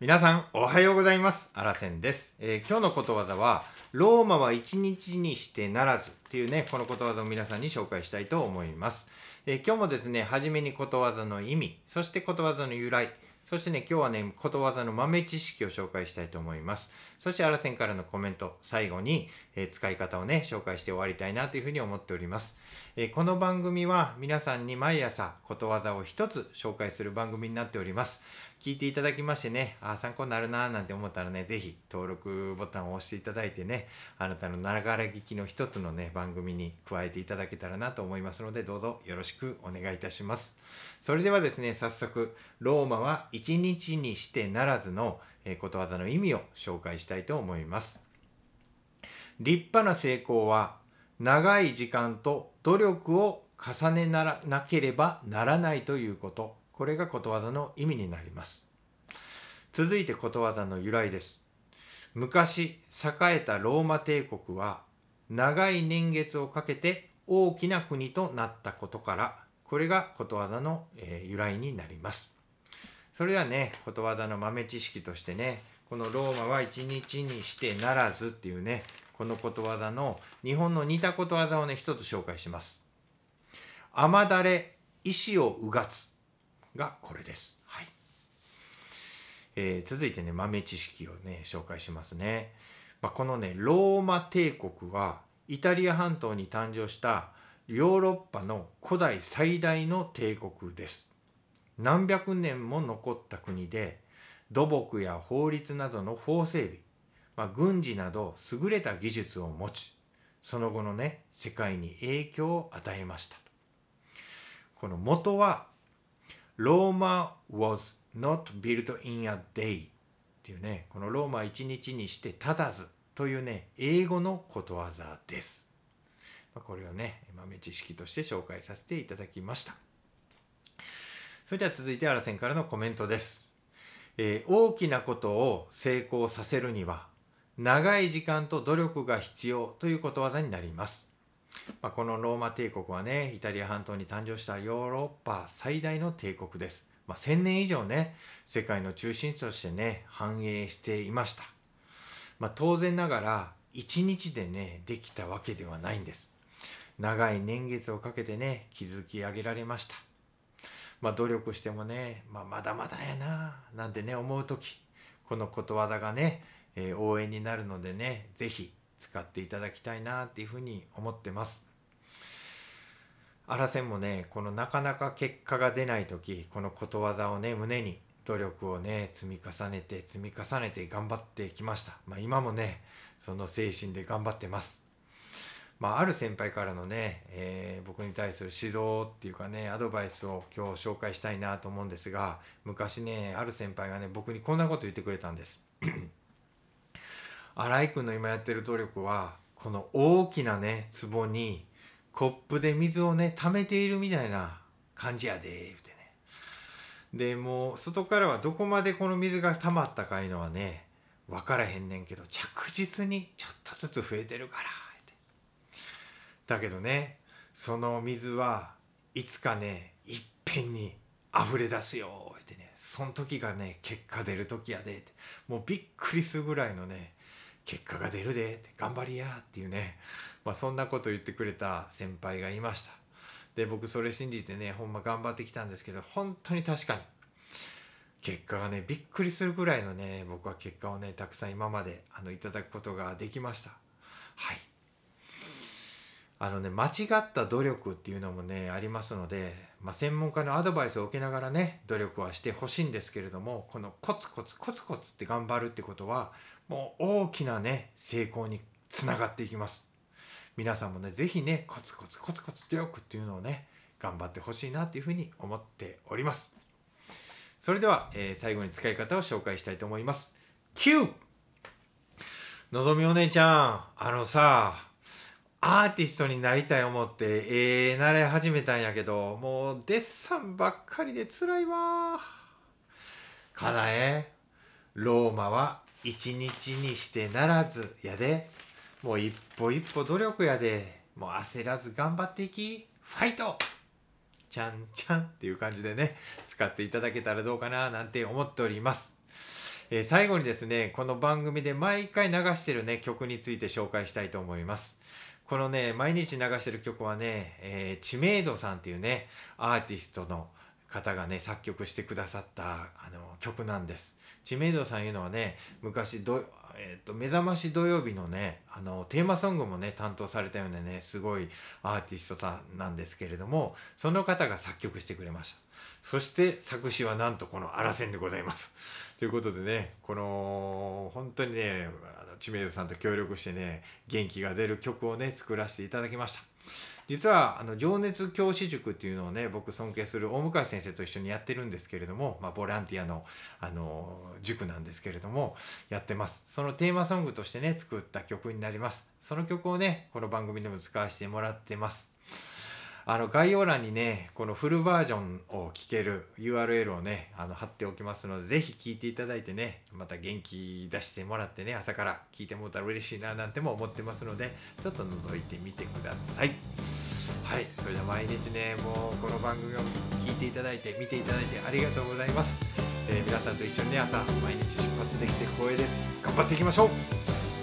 皆さんおはようございます。あらせんです、えー今日のことわざはローマは一日にしてならずっていうねこのことわざを皆さんに紹介したいと思います、えー今日もですね初めにことわざの意味そしてことわざの由来そしてね今日はねことわざの豆知識を紹介したいと思います。そしてあらせんからのコメント最後に、えー使い方をね紹介して終わりたいなというふうに思っております、えーこの番組は皆さんに毎朝ことわざを一つ紹介する番組になっております聞いていただきましてね、あ参考になるなーなんて思ったらね、ぜひ登録ボタンを押していただいてね、あなたのながら聞きの一つのね、番組に加えていただけたらなと思いますので、どうぞよろしくお願いいたします。それではですね、早速、ローマは一日にしてならずの、えことわざの意味を紹介したいと思います。立派な成功は長い時間と努力を重ねならなければならないということ。これがことわざの意味になります。続いてことわざの由来です。昔栄えたローマ帝国は長い年月をかけて大きな国となったことからこれがことわざの、え由来になります。それではねことわざの豆知識としてねこのローマは一日にしてならずっていうねこのことわざの日本の似たことわざをね一つ紹介します。雨だれ石をうがつがこれです。はい、えー続いてね豆知識をね紹介しますね、まあ、このねローマ帝国はイタリア半島に誕生したヨーロッパの古代最大の帝国です。何百年も残った国で土木や法律などの法整備、まあ、軍事など優れた技術を持ちその後のね世界に影響を与えました。この元はローマ was not built in a day っていうねこのローマ一日にして立たずというね英語のことわざです。これをね豆知識として紹介させていただきました。それでは続いてあらせんからのコメントです、えー大きなことを成功させるには長い時間と努力が必要ということわざになります。まあ、このローマ帝国はねイタリア半島に誕生したヨーロッパ最大の帝国です、まあ、1000年以上ね世界の中心地としてね繁栄していました、まあ、当然ながら1日でねできたわけではないんです。長い年月をかけてね築き上げられました。まあ努力してもね、まあ、まだまだやななんてね思う時このことわざがね、えー応援になるのでね是非使っていただきたいなっていうふうに思ってます。あらせんもねこのなかなか結果が出ない時このことわざをね胸に努力をね積み重ねて積み重ねて頑張ってきました。まあ、今もねその精神で頑張ってます。まあ、ある先輩からのね、えー僕に対する指導っていうかねアドバイスを今日紹介したいなと思うんですが昔ねある先輩がね僕にこんなこと言ってくれたんです。新井君の今やってる努力はこの大きなね壺にコップで水をね溜めているみたいな感じやで言ってねでもう外からはどこまでこの水が溜まったかいうのはね分からへんねんけど着実にちょっとずつ増えてるからだけどねその水はいつかねいっぺんに溢れ出すよってねその時がね結果出る時やでって。もうびっくりするぐらいのね結果が出るでって。頑張りやっていうね、まあ、そんなこと言ってくれた先輩がいました。で僕それ信じてねほんま頑張ってきたんですけど本当に確かに結果がねびっくりするぐらいのね僕は結果をねたくさん今まであのいただくことができました。はい。あのね間違った努力っていうのもねありますので、まあ、専門家のアドバイスを受けながらね努力はしてほしいんですけれどもこのコツコツコツコツって頑張るってことはもう大きなね成功につながっていきます。皆さんもね是非ねコツコツコツコツ努力っていうのをね頑張ってほしいなっていうふうに思っております。それでは、えー最後に使い方を紹介したいと思います。9のぞみお姉ちゃんあのさアーティストになりたい思ってええ習い始めたんやけどもうデッサンばっかりで辛いわ。かなえローマは一日にしてならずやで。もう一歩一歩努力やで。もう焦らず頑張っていき。ファイト!ちゃんちゃんっていう感じでね使っていただけたらどうかななんて思っております。え最後にですねこの番組で毎回流してるね曲について紹介したいと思います。このね毎日流してる曲はね、えー知名度さんっていうねアーティストの方がね作曲してくださったあの曲なんです。知名度さんいうのはね昔ど、えーと目覚まし土曜日のねあのテーマソングもね担当されたようなねすごいアーティストさんなんですけれどもその方が作曲してくれました。そして作詞はなんとこのアラセンでございます。ということでねこの本当にね知名度さんと協力してね元気が出る曲をね作らせていただきました。実はあの情熱教師塾っていうのをね僕尊敬する大向先生と一緒にやってるんですけれども、まあ、ボランティアのあの塾なんですけれどもやってます。そのテーマソングとしてね作った曲になります。その曲をねこの番組でも使わせてもらってます。あの概要欄にねこのフルバージョンを聴ける URL をねあの貼っておきますのでぜひ聴いていただいてねまた元気出してもらってね朝から聴いてもらったら嬉しいななんても思ってますのでちょっと覗いてみてください。はいそれでは毎日ねもうこの番組を聞いていただいて見ていただいてありがとうございます、えー皆さんと一緒にね朝毎日出発できて光栄です。頑張っていきましょ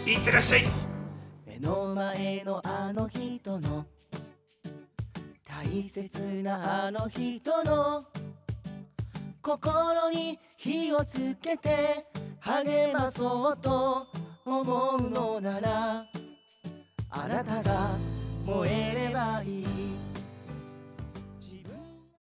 う。いってらっしゃい。目の前のあの人の大切なあの人の心に火をつけて励まそうと思うのならあなたが燃えればいい。